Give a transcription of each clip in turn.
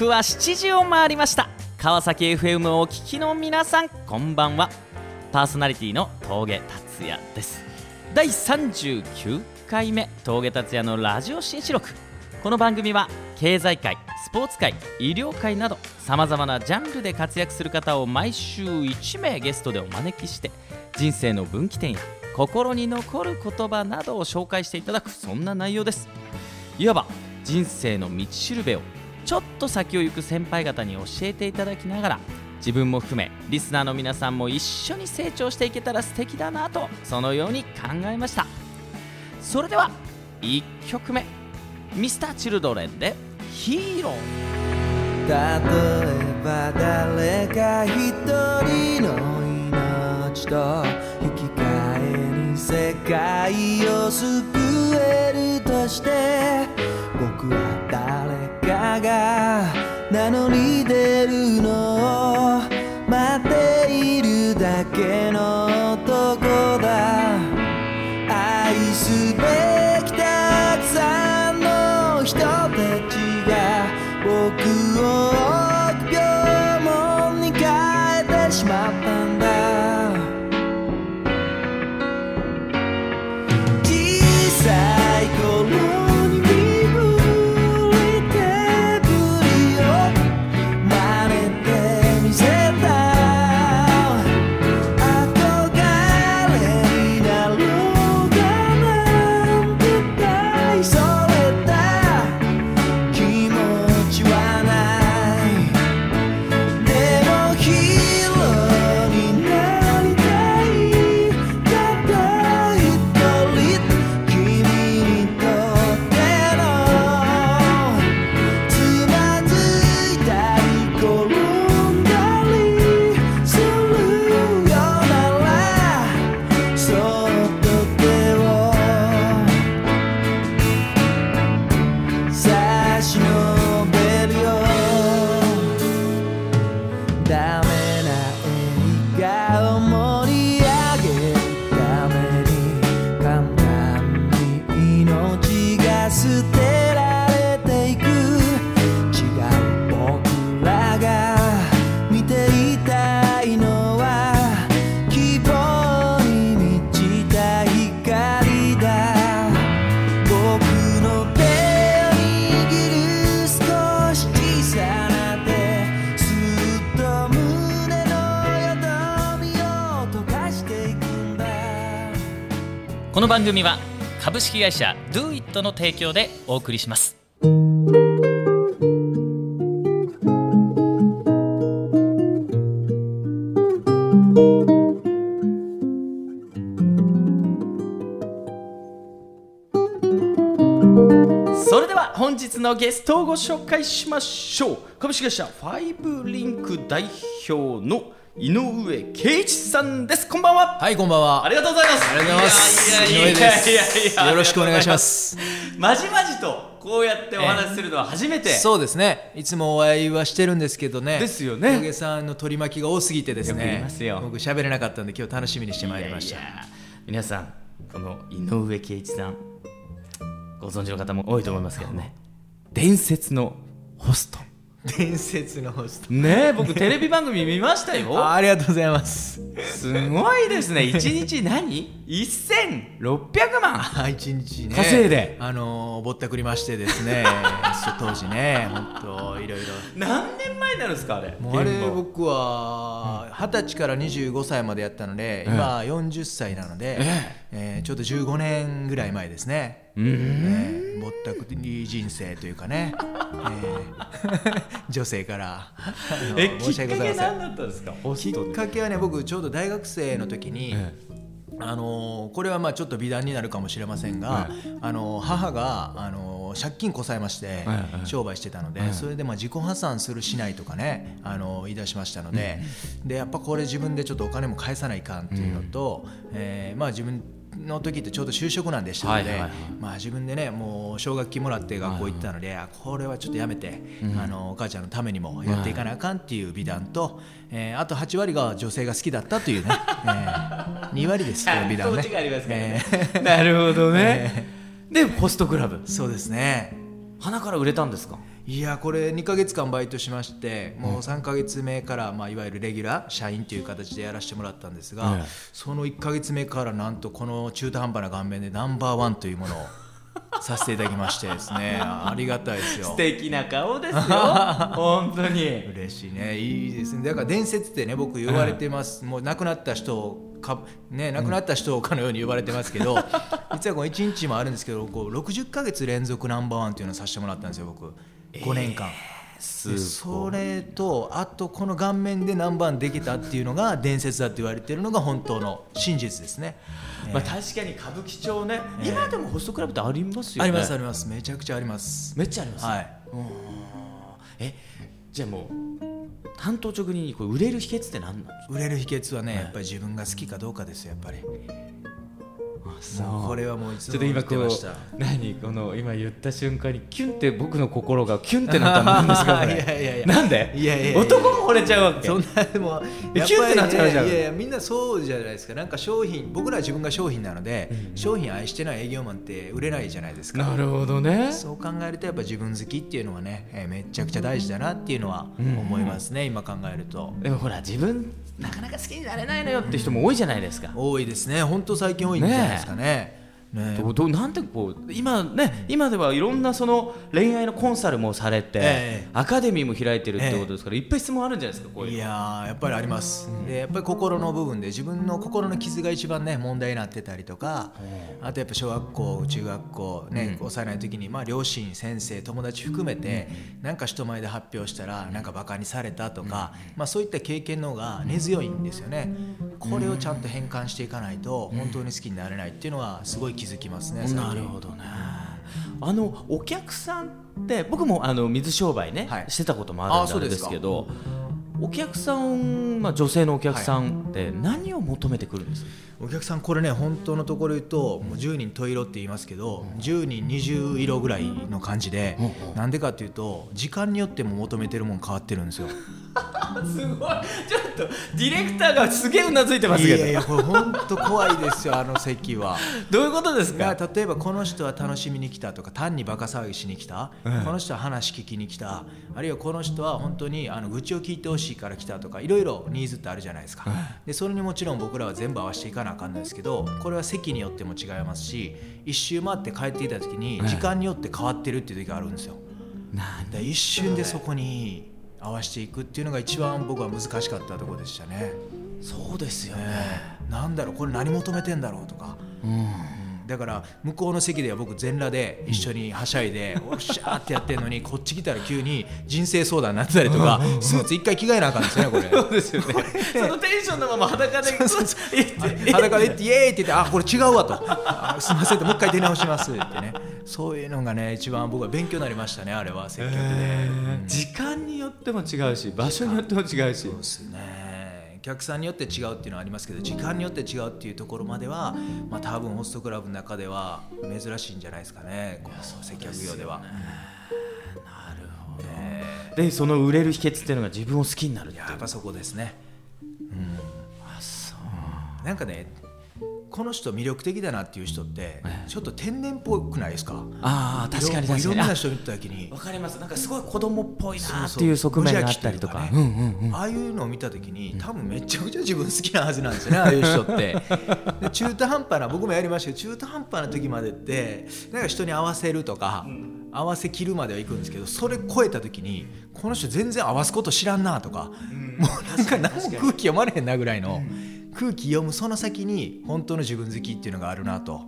刻は7時を回りました。川崎 FM をお聞きの皆さんこんばんは。パーソナリティの峠達也です。第39回目峠達也のラジオ新四録。この番組は経済界スポーツ界医療界などさまざまなジャンルで活躍する方を毎週1名ゲストでお招きして人生の分岐点や心に残る言葉などを紹介していただくそんな内容です。いわば人生の道しるべをちょっと先を行く先輩方に教えていただきながら自分も含めリスナーの皆さんも一緒に成長していけたら素敵だなとそのように考えました。それでは1曲目 Mr.Children で「ヒーロー」例えば誰か一人の命と引き換えに世界を救えるとして僕は誰が名乗り出るのを待っているだけの番組は株式会社 DoIt の提供でお送りします。それでは本日のゲストをご紹介しましょう。株式会社ファイブリンク代表の井上圭一さんですこんばんははい、こんばんは。ありがとうございます。ありがとうございます井上ですよろしくお願いしま。す。まじまじとこうやってお話しするのは初めて。そうですね。いつもお会いはしてるんですけどね。ですよね野毛さんの取り巻きが多すぎてですね。ますよ僕喋れなかったんで今日楽しみにしてまいりました。皆さんこの井上圭一さんご存知の方も多いと思いますけどね。伝説のホスト。伝説のホスト。ねえ僕テレビ番組見ました あよ。ありがとうございます。すごいですね。一日何？1600万。あ一日ね。稼いであのーぼったくりましてですね。当時ね、本当いろいろ。何年前になるんですかあれ？もうあれ僕は二十歳から25歳までやったので、今40歳なので、ええーちょうど15年ぐらい前ですね。うーん。えーぼったくり人生というかね、えー。女性から。え申し訳ございません。何だったんですか？ホきっかけはね僕ちょうど大学生の時に、えあのこれはまあちょっと美談になるかもしれませんが、あの母があの借金こさえまして商売してたので、はいそれでまあ自己破産するしないとかねあの言い出しましたので,、でやっぱこれ自分でちょっとお金も返さないかんっていうのと、えーまあ自分の時ってちょうど就職なんでしたので、はいはいはい。まあ、自分でねもう奨学金もらって学校行ったので、あこれはちょっとやめて、あのお母ちゃんのためにもやっていかなあかんっていう美談と、えーあと8割が女性が好きだったというね、えー、2割ですこの美談ね。ね。えー。なるほどね。でホストクラブ。そうですね。花から売れたんですか？いやこれ2ヶ月間バイトしましてもう3ヶ月目から、まあ、いわゆるレギュラー社員という形でやらせてもらったんですが、ええ。その1ヶ月目からなんとこの中途半端な顔面でナンバーワンというものを させていただきましてですね。ありがたいですよ。素敵な顔ですよ。本当に。嬉しいね。いいですね。だから伝説ってね僕言われてます、もう亡くなった人をかね亡くなった人かのように呼ばれてますけど、実はこう1日もあるんですけどこう60ヶ月連続ナンバーワンっていうのをさせてもらったんですよ僕5年間。でそれとあとこの顔面でナンバーワンできたっていうのが伝説だって言われてるのが本当の真実ですね。まあ、確かに歌舞伎町ね、ええ今でもホストクラブってありますよね。ありますあります。めちゃくちゃあります。めっちゃあります、はい。えじゃあもう担当直入にこれ売れる秘訣って何なんですか？売れる秘訣はねやっぱり自分が好きかどうかですよやっぱり。そもう。これはもういつもちょっと今こう言ってました。何？この今言った瞬間にキュンって僕の心がキュンってなったんですか いやいやいや。なんで？いやいやいや。男も惚れちゃうわけ？そんなでもキュンってなっちゃうじゃん。ねいやいやみんなそうじゃないですか。なんか商品僕らは自分が商品なので、商品愛してない営業マンって売れないじゃないですか。なるほどね。そう考えるとやっぱ自分好きっていうのはね、えーめちゃくちゃ大事だなっていうのは思いますね、今考えると。でもほら自分なかなか好きになれないのよって人も多いじゃないですか、多いですね。本当最近多いんじゃないですかねね。どうどうなんてこう今ね今ではいろんなその恋愛のコンサルもされて、ええ。アカデミーも開いてるってことですから、いっぱい質問あるんじゃないですかこういうの。いやーやっぱりあります、でやっぱり心の部分で自分の心の傷が一番ね問題になってたりとか、あとやっぱ小学校中学校ね、幼い時にまあ両親先生友達含めて、なんか人前で発表したらなんかバカにされたとか、まあそういった経験の方が根強いんですよね、これをちゃんと変換していかないと本当に好きになれないっていうのはすごい気づきますね、なるほどね。あのお客さんって僕もあの水商売ね、はい。してたこともあるんですすけどお客さん、まあ、女性のお客さんって何を求めてくるんですか、お客さんこれね本当のところ言うともう10人十色って言いますけど10人20色ぐらいの感じでなんでかっていうと時間によっても求めてるもん変わってるんですよ すごい。ちょっとディレクターがすげえうなずいてますけど。いやいやこれ本当怖いですよあの席は。どういうことですか？例えばこの人は楽しみに来たとか単にバカ騒ぎしに来た、この人は話聞きに来た。あるいはこの人は本当にあの愚痴を聞いてほしいから来たとかいろいろニーズってあるじゃないですか、でそれにもちろん僕らは全部合わせていかなあかんないですけどこれは席によっても違いますし一周回って帰っていた時に時間によって変わってるっていう時があるんですよ。なんだから一瞬でそこに合わせていくっていうのが一番僕は難しかったところでしたね。そうですよね、えーなんだろうこれ何求めてんだろうとか、うんだから向こうの席では僕全裸で一緒にはしゃいで おっしゃーってやってるのにこっち来たら急に人生相談になってたりとかスーツ一回着替えなあかんですよねこれ。そうですよ ね。そのテンションのまま裸で裸で行ってイエーイって言ってあこれ違うわと。あすみませんってもう一回出直しますってねそういうのがね一番僕は勉強になりましたねあれは接客で。うん。時間によっても違うし場所によっても違うし。そうですね。お客さんによって違うっていうのはありますけど時間によって違うっていうところまでは、まあ、多分ホストクラブの中では珍しいんじゃないですかねこの接客業では。なるほど。でその売れる秘訣っていうのが自分を好きになるやっぱそこですね。あそう。なんかねこの人魅力的だなっていう人ってちょっと天然っぽくないですか？ああ確かに確いろかにあんな人見た時に。わかります。なんかすごい子供っぽいなっていう側面があったりとか無うんうんうんああいうのを見た時に多分めちゃくちゃ自分好きなはずなんですよねああいう人ってで中途半端な僕もやりましたけど中途半端な時までってなんか人に合わせるとか、合わせきるまではいくんですけどそれ超えた時にこの人全然合わすこと知らんなとか、もうなんか何も空気読まれへんなぐらいの、空気読むその先に本当の自分好きっていうのがあるなと。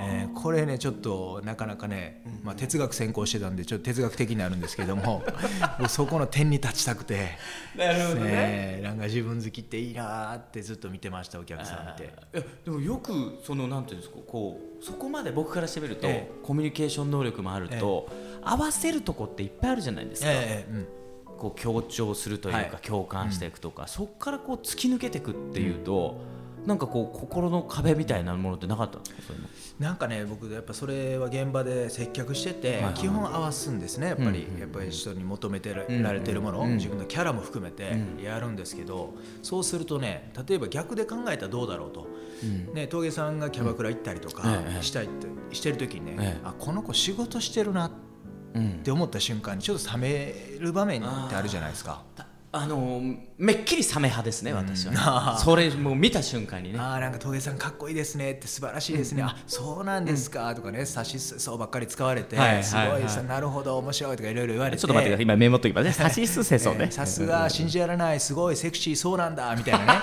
えーこれねちょっとなかなかね、まあ、哲学専攻してたんでちょっと哲学的になるんですけども そこの点に立ちたくて、なるほどね。えーなんか自分好きっていいなーってずっと見てましたお客さんって。いやでもよくそのなんていうんですかこうそこまで僕からしてみると、えコミュニケーション能力もあると、合わせるとこっていっぱいあるじゃないですか、えーうんこう強調するというか、はい。共感していくとか、そこからこう突き抜けていくっていうと、なんかこう心の壁みたいなものってなかったなんかね僕やっぱそれは現場で接客してて、はい基本合わすんですねやっぱり、うんうん。やっぱり。人に求めてられてるもの、うん自分のキャラも含めてやるんですけど、そうするとね例えば逆で考えたらどうだろうと、ね、峠さんがキャバクラ行ったりとかええ。したいってしてる時にね、ええ。あこの子仕事してるなっって思った瞬間にちょっと冷める場面ってあるじゃないですか。あのめっきりサメ派ですね、私は、ね、それもう見た瞬間にね。ああなんか峠さんかっこいいですねって素晴らしいですね、あそうなんですかとかねさしすそうばっかり使われて、すごいさなるほど面白いとかいろいろ言われて。ちょっと待ってください。今メモっときますね。さしすせそうね。さすが信じられないすごいセクシーそうなんだみたいなね、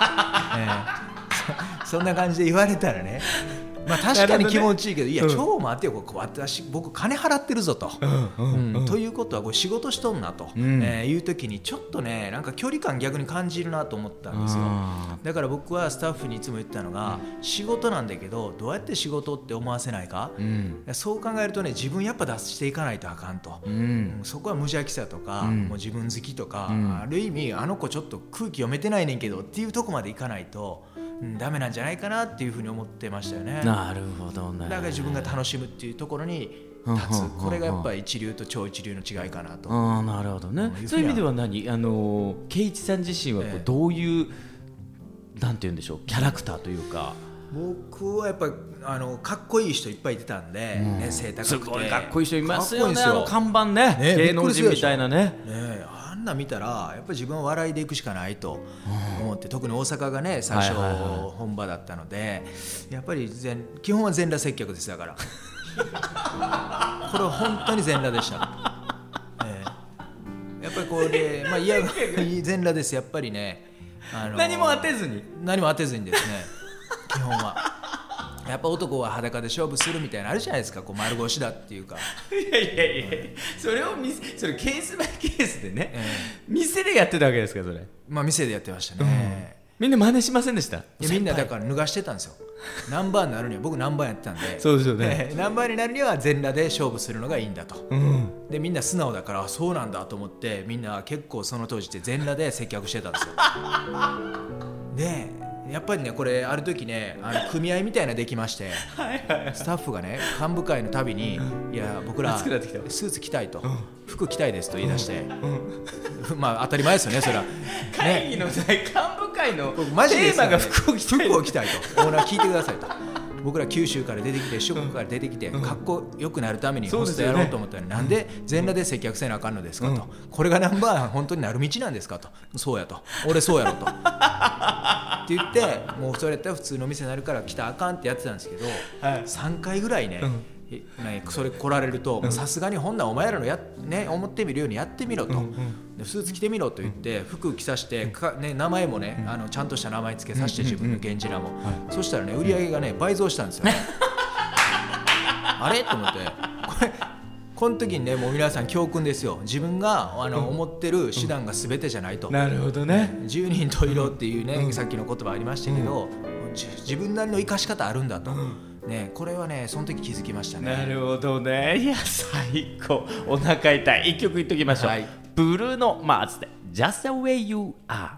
えー、そんな感じで言われたらねまあ確かに気持ちいいけど、いや、超待てよ、ここ私、僕、金払ってるぞと。ということは、これ仕事しとんなと、えいう時に、ちょっとね、なんか距離感逆に感じるなと思ったんですよ。だから僕はスタッフにいつも言ったのが、仕事なんだけど、どうやって仕事って思わせないか、そう考えるとね、自分やっぱ出していかないとあかんと。そこは無邪気さとか、もう自分好きとか、ある意味、あの子ちょっと空気読めてないねんけどっていうとこまでいかないと。うん、ダメなんじゃないかなっていうふうに思ってましたよね。なるほどね。だから自分が楽しむっていうところに立つ、これがやっぱり一流と超一流の違いかなと。ああなるほどね。そういう意味では何？あの圭一さん自身はこうどういう、えなんて言うんでしょう？キャラクターというか。僕はやっぱあのかっこいい人いっぱいいてたんで、うん、ね、背高くて。かっこいい人いますよねあの看板ね。ね芸能人みたいなね。ねあんな見たらやっぱり自分は笑いでいくしかないと思って、うん、特に大阪がね最初本場だったので、やっぱり全基本は全裸接客ですだから。これは本当に全裸でした、えー、やっぱりこれまあ嫌が 全裸です。やっぱりね、あのー、何も当てずに。何も当てずにですね基本は。やっぱ男は裸で勝負するみたいなあるじゃないですか。こう丸腰だっていうか。いやいやいやそれを見せそれケースバイケースでね、えー、店でやってたわけですかそれ。まあ店でやってましたね、うん、みんな真似しませんでした？みんなだから脱がしてたんですよ。何番になるには僕何番やってたんで。そうですよね、えー、何番になるには全裸で勝負するのがいいんだと、うん、でみんな素直だからそうなんだと思ってみんな結構その当時って全裸で接客してたんですよ。でやっぱりねこれある時ねあの組合みたいなできましてスタッフがね幹部会のたびに「いや僕らスーツ着たいと、服着たいです」と言い出して、まあ当たり前ですよねそれは。会議の際幹部会のテーマが服を着たいと。オーナー聞いてくださいと。僕ら九州から出てきて四国から出てきてかっこよくなるためにホストやろうと思ったら、なんで全裸で接客せなあかんのですかと、これがナンバー本当になる道なんですかと。そうやと。俺そうやろと。って言ってもうそれやったら普通の店になるから来たらあかんってやってたんですけど、はい、3回ぐらいね、ね、それ来られるとさすがにほんならお前らのや、ね、思ってみるようにやってみろと、うんうん、スーツ着てみろと言って服着させてか、ね、名前もねあのちゃんとした名前付けさせて自分の源氏名も、そしたらね売り上げがね倍増したんですよ、あれ？と思って。これこの時にねもう皆さん教訓ですよ。自分があの、思ってる手段が全てじゃないと、なるほどね。十人十色っていうね、さっきの言葉ありましたけど、自分なりの生かし方あるんだと。ね、これはねその時気づきましたね。なるほどね。いや最高。お腹痛い。一曲言っときましょう、はい、ブルーノ・マーズで「Just the way you are」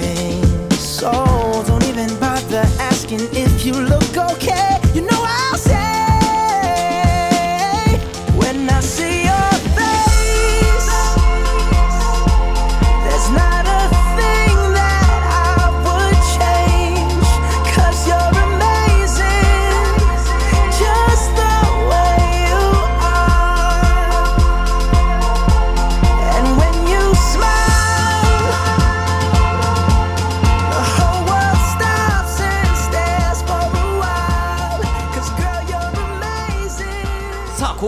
tem.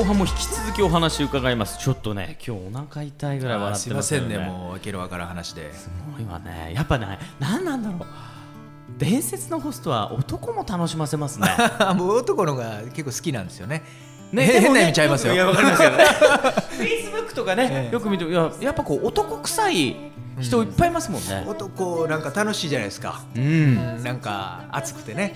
半も引き続きお話伺います。ちょっとね今日お腹痛いぐらい笑ってすいませますよねんね。もうわけのわからん話で。すごいわねやっぱね何なんだろう。伝説のホストは男も楽しませますね。もう男のが結構好きなんですよね。ね変な意味ちゃいますよ。いやわかりますよね。Facebook とかね、ええ。よく見ていややっぱこう男臭い人いっぱいいますもんね、男なんか楽しいじゃないですか。うん。うんなんか熱くてね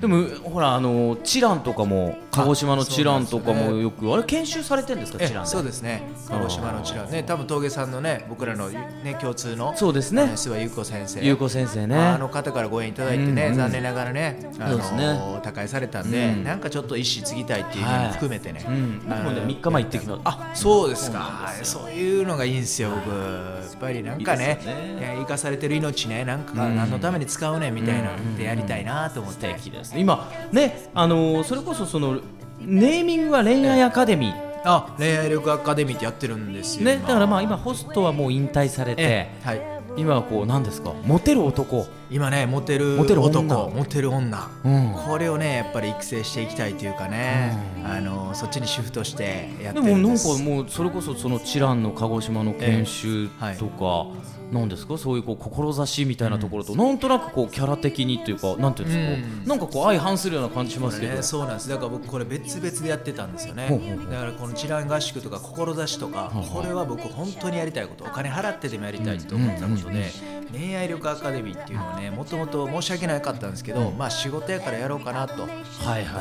でもほらあのチランとかも鹿児島のチランとかもよくあれ研修されてるんですかチランで？そうですね。鹿児島のチラね。多分峠さんのね僕らのね共通のそうですね。えー諏訪優子先生。優子先生ね、まああの方からご縁いただいてね、うんうん。残念ながらね、あそうですね。の他界されたんで、うん。なんかちょっと一子継ぎたいっていう意味も含めてね、うん。あの僕もね3日前行ってきましたあそうですか。そういうのがいいんですよ僕。やっぱりなんかねいいね生かされてる命ねなんかうん。何のために使うねんみたいなのってやりたいなと思って、素敵ですね。今ねあのーそれこそそのネーミングは恋愛アカデミー。あ恋愛力アカデミーってやってるんですよ、ねだからまあ今ホストはもう引退されて、ええはい。今はこう何ですか？モテる男今ねモテるモテる女。男モテる女、うん。これをねやっぱり育成していきたいというかね、あのそっちにシフトしてやってでもなんかもうそれこそそのチランの鹿児島の研修とか、なんですか？そういうこう志みたいなところと、なんとなくこうキャラ的にというかなんていうんですか、うん。なんかこう相反するような感じしますけど、ね、そうなんです。だから僕これ別々でやってたんですよね。だからこのチラン合宿とか志とかこれは僕本当にやりたいこと。お金払ってでもやりたいと思ったことで恋愛力アカデミーっていうのはねもともと申し訳なかったんですけどまあ仕事やからやろうかなと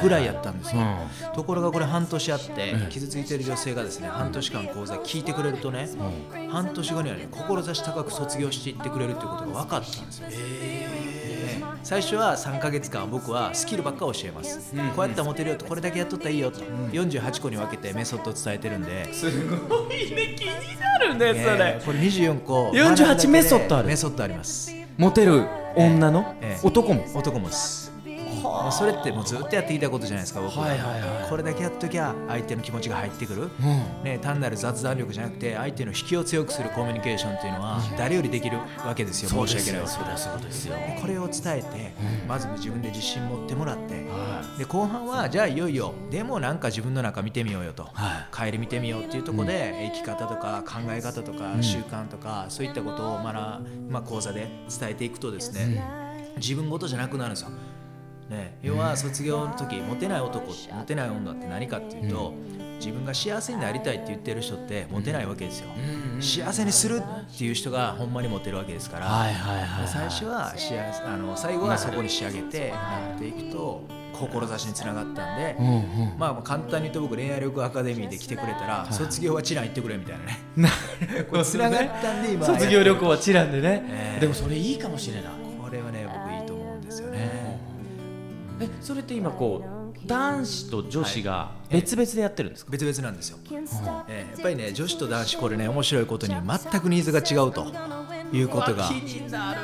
ぐらいやったんですよ。うん。ところがこれ半年あって傷ついてる女性がですね半年間講座聞いてくれるとね半年後にはね志高く卒業していってくれるっていうことが分かったんですよ。ね。最初は3か月間僕はスキルばっか教えます、こうやったらモテるよとこれだけやっとったらいいよと、48個に分けてメソッドを伝えてるんで、すごいね気になるねそれ。えーこれ24個48学ぶだけでメソッドある。メソッドあります。モテる女の、ええ。男も？男もですもうそれってもうずっとやってきたことじゃないですか僕は,、はいはいはい。これだけやっときゃ相手の気持ちが入ってくる、ね、単なる雑談力じゃなくて相手の引きを強くするコミュニケーションっていうのは誰よりできるわけですよ申し訳ないそりゃそうですよ。でこれを伝えて、まず自分で自信持ってもらって、で後半はじゃあいよいよでもなんか自分の中見てみようよと、は帰り見てみようっていうところで、生き方とか考え方とか習慣とか、そういったことを学、まあ、講座で伝えていくとですね、自分ごとじゃなくなるんですよ。ね、要は卒業の時モテない男モテない女って何かっていうと、自分が幸せになりたいって言ってる人ってモテないわけですよ、幸せにするっていう人がほんまにモテるわけですから、最初は幸せあの最後はそこに仕上げてなっていくと志につながったんで、うんうん。まあまあ簡単に言うと僕恋愛力アカデミーで来てくれたら、卒業はチラン行ってくれみたいなね。これつながったんで今卒業旅行はチランでね、ええ。でもそれいいかもしれないえそれって今こう男子と女子が別々でやってるんですか、別々なんですよ、えーやっぱりね女子と男子これね面白いことに全くニーズが違うということが。になる。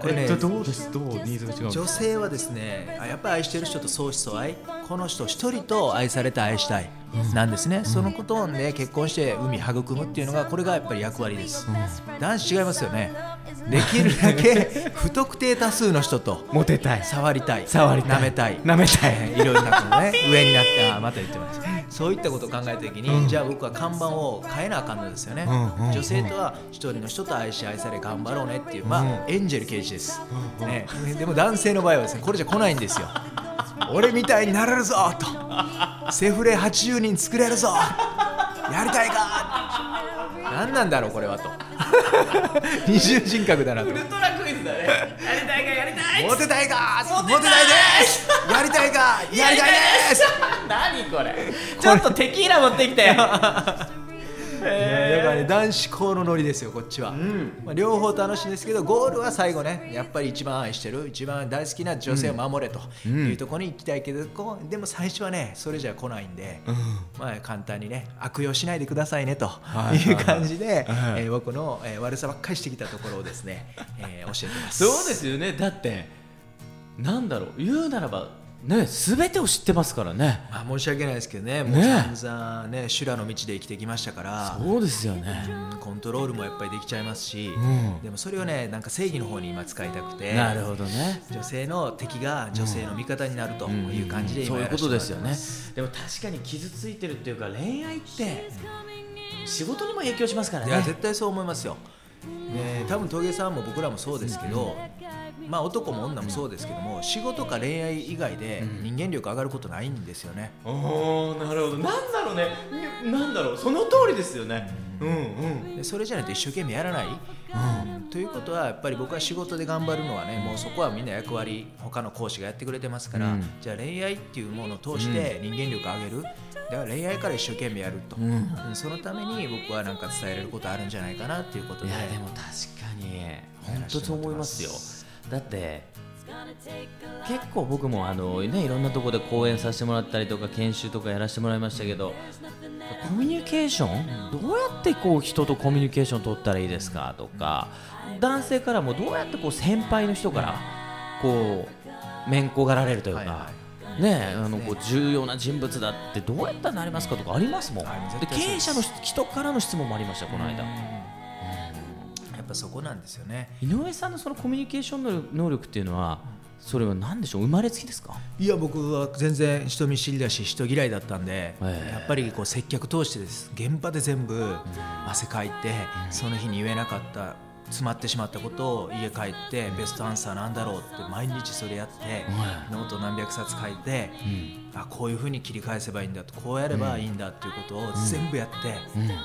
これねえっとどうです？どう？ニーズが違う女性はですねあやっぱり愛してる人と相思相愛この人一人と愛されて愛したい。なんですね、そのことをね結婚して海育むっていうのがこれがやっぱり役割です、男子違いますよね。できるだけ 不特定多数の人とモテたい。触りたい。触り舐めたい。舐めたい。いろいろなことね 上になってあまた言ってます。そういったことを考えた時に、じゃあ僕は看板を変えなあかんのですよね、女性とは一人の人と愛し愛され頑張ろうねっていうまあ、エンジェル刑事です、ね、でも男性の場合はですねこれじゃ来ないんですよ俺みたいになれるぞと。セフレ80人作れるぞ。やりたいか。何なんだろうこれはと。二重人格だなと。ウルトラクイズだね。やりたいかやりたい。いモテたいかモテたいです。やりたいか。やりたいです。何これ。ちょっとテキーラ持ってきてよだからね男子校のノリですよこっちは、まあ、両方楽しいんですけどゴールは最後ねやっぱり一番愛してる一番大好きな女性を守れというところに行きたいけど、こうでも最初はねそれじゃ来ないんで、まあ簡単にね悪用しないでくださいねという感じで、えー僕の、えー悪さばっかりしてきたところをですね、えー教えてます。そうですよね。だってなんだろう。言うならばね全てを知ってますからね。まあ、申し訳ないですけどね。もうね散々ね修羅の道で生きてきましたから。そうですよね。うんコントロールもやっぱりできちゃいますし、ん。でもそれをねなんか正義の方に今使いたくて。なるほどね。女性の敵が女性の味方になるという感じでそういうことですよね。でも確かに傷ついてるっていうか恋愛って仕事にも影響しますからね。いや絶対そう思いますよ。ね、多分峠さんも僕らもそうですけど、まあ男も女もそうですけども仕事か恋愛以外で人間力上がることないんですよね。おーなるほど。なんだろうね。なんだろう。その通りですよね。うん。うんでそれじゃないと一生懸命やらない、うん。ということはやっぱり僕は仕事で頑張るのはねもうそこはみんな役割他の講師がやってくれてますから、うん。じゃあ恋愛っていうものを通して人間力上げる、だから恋愛から一生懸命やると、うん。そのために僕はなんか伝えれることあるんじゃないかなっていうことで。いやでも確かに本当そう思いますよだって結構僕もあの、ね、いろんなところで講演させてもらったりとか研修とかやらせてもらいましたけどコミュニケーション？どうやってこう人とコミュニケーション取ったらいいですかとか男性からもどうやってこう先輩の人からこう面こがられるというか、はいはねあのこう重要な人物だってどうやったらなりますかとかありますもん、はいで経営者の人からの質問もありましたこの間。ぱそこなんですよね。井上さんのそのコミュニケーション能能力っていうのはそれは何でしょう？生まれつきですか？いや僕は全然人見知りだし人嫌いだったんで、ええ。やっぱりこう接客通してです。現場で全部汗かいて、その日に言えなかった詰まってしまったことを家帰ってベストアンサーなんだろうって毎日それやって、ノート何百冊書いて、あこういうふうに切り返せばいいんだとこうやればいいんだっていうことを全部やって、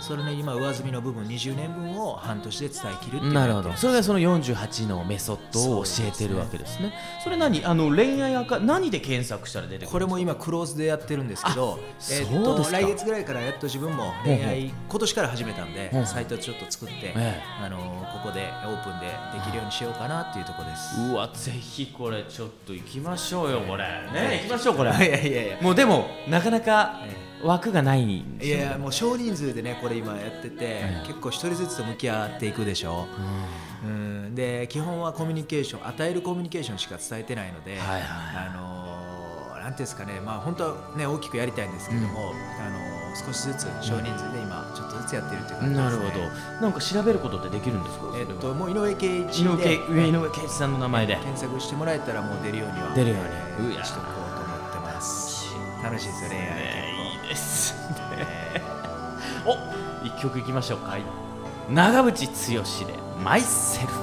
それの今上積みの部分20年分を半年で伝えきるっていうなるほど。それがその48のメソッドを教えてるわけですね。それ何？あの恋愛アカ何で検索したら出てくるこれも今クローズでやってるんですけど、えーっと来月ぐらいからやっと自分も恋愛今年から始めたんでサイトちょっと作って、ええ。あのーここでオープンでできるようにしようかなっていうところです。うわぜひこれちょっと行きましょうよこれ。ね行きましょうこれ。いやいやいやもうでもなかなか枠がないんですよ。いやいやもう少人数でねこれ今やってて、結構一人ずつと向き合っていくでしょ、うん、で基本はコミュニケーション与えるコミュニケーションしか伝えてないので、はいはいあのーなんていうんですかねまあ本当はね大きくやりたいんですけども、あのー少しずつ少人数で今ちょっとずつやってるっていう感じです、ね、なるほど。なんか調べることってできるんですか？えっともう井上圭一井上で上井上圭一さんの名前で。検索してもらえたらもう出るようには出るように。えーうやしてます楽しいですよ恋愛結構いいです。ねお一曲いきましょうか。長渕剛で「マイセル。フ」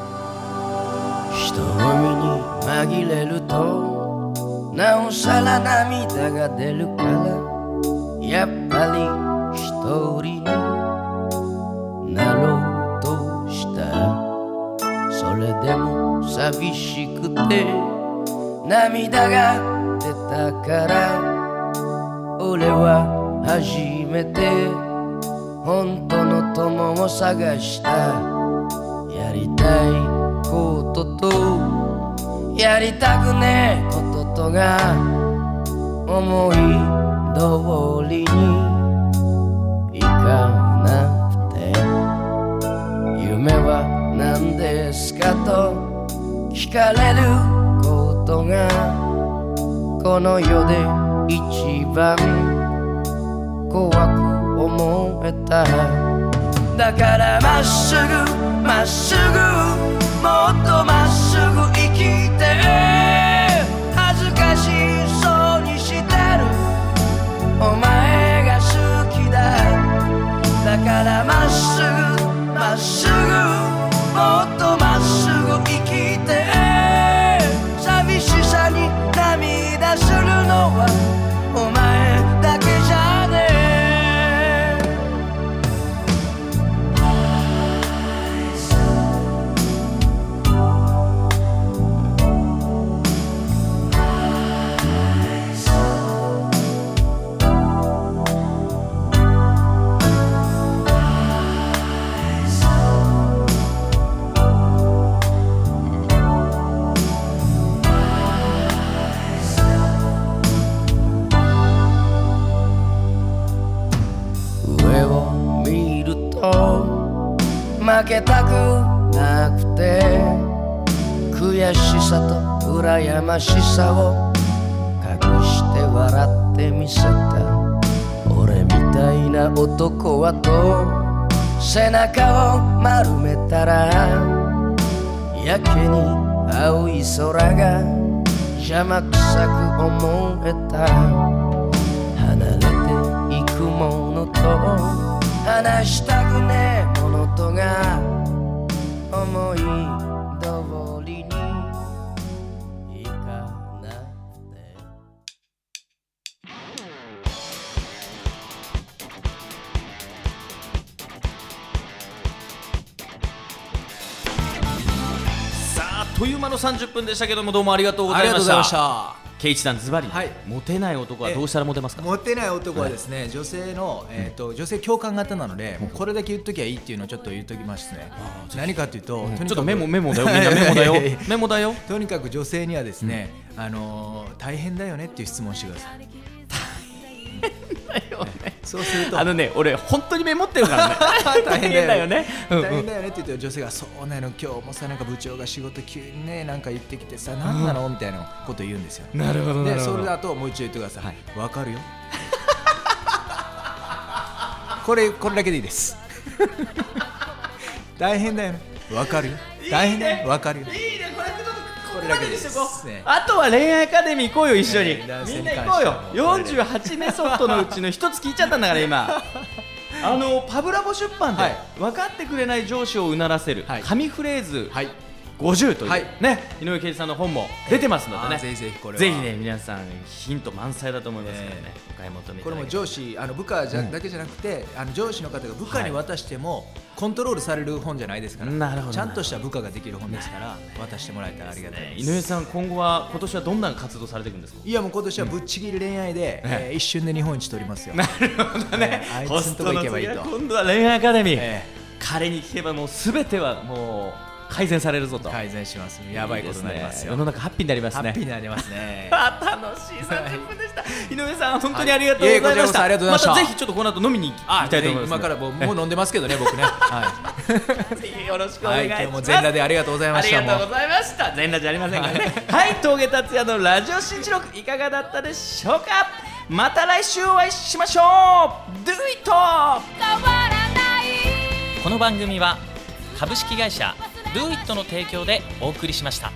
人混みに紛れるとなおさら涙が出るからやっぱり一人になろうとしたそれでも寂しくて涙が出たから俺は初めて本当の友を探した。やりたいこととやりたくねえこととが思い通りにいかなくて。夢は何ですかと聞かれることがこの世で番怖く思えた。だからまっすぐまっすぐもっとまっすぐ生きて。恥ずかしそうにしてる。お前が好きだ。だからまっすぐまっすぐましさを隠して笑ってみせた。俺みたいな男はと背中を丸めたらやけに青い空が邪魔くさく思えた。離れていくものと話したくねえものとが思いという間の30分でしたけどもどうもありがとうございました。ケイチさんズバリ、はい。モテない男はどうしたらモテますか？モテない男はですね、女性の、えー、と女性共感型なので、もうこれだけ言っときゃいいっていうのをちょっと言っときますね。何かというと、とにかくちょっとメモメモだよ。みんな メモだよ。メモだよ。とにかく女性にはですね、あのー大変だよねっていう質問をしてください。そうするとあのね俺本当にメモってるからね 大変だよねうんうん大変だよねって言うと女性がそうなの今日もさなんか部長が仕事急にねなんか言ってきてさ何なの？みたいなこと言うんですよ。なるほどなるほどでそれだともう一度言ってください。はわ、かるよ。これこれだけでいいです。大変だよね。わかるよ。大変だよ。わかるよ。いいねこであとは恋愛アカデミー行こうよ一緒に、みんな行こうよ。はもうこれで48メソッドのうちの一つ聞いちゃったんだから今。あのパブラボ出版で、はい。分かってくれない上司をうならせる、はい。神フレーズ。はい。50という、はい。ね井上圭司さんの本も出てますのでね。ぜひぜひこれは。ぜひね皆さんヒント満載だと思いますからね、お買い求めこれも上司あの部下じゃ、だけじゃなくてあの上司の方が部下に渡しても、コントロールされる本じゃないですから。なるほどちゃんとした部下ができる本ですから渡してもらえたらありがたいです。井上さん今後は今年はどんな活動されていくんですか？いやもう今年はぶっちぎり恋愛で、えー一瞬で日本一取りますよ。なるほどね。えーホストの次は今度は恋愛アカデミー、え彼に聞けばもうすべてはもう改善されるぞと。改善します。やばいことになりますよ。世の中ハッピーになりますハねッピーになりますね。あ 楽しい30分でした、井上さん本当にありがとうはいございました、い。えこちらこそありがとうございました。たぜひちょっとこの後飲みに行きたいと思います、今からもうもう飲んでますけどね僕ね。はぜひ よろしくおい。願いします、はい、今日も全裸でありがとうございました。ありがとうもございました。全裸じゃありませんからね。はい。峠達也のラジオ新記録いかがだったでしょうか？また来週お会いしましょう。Do it! この番組は株式会社ドゥイットの提供でお送りしました。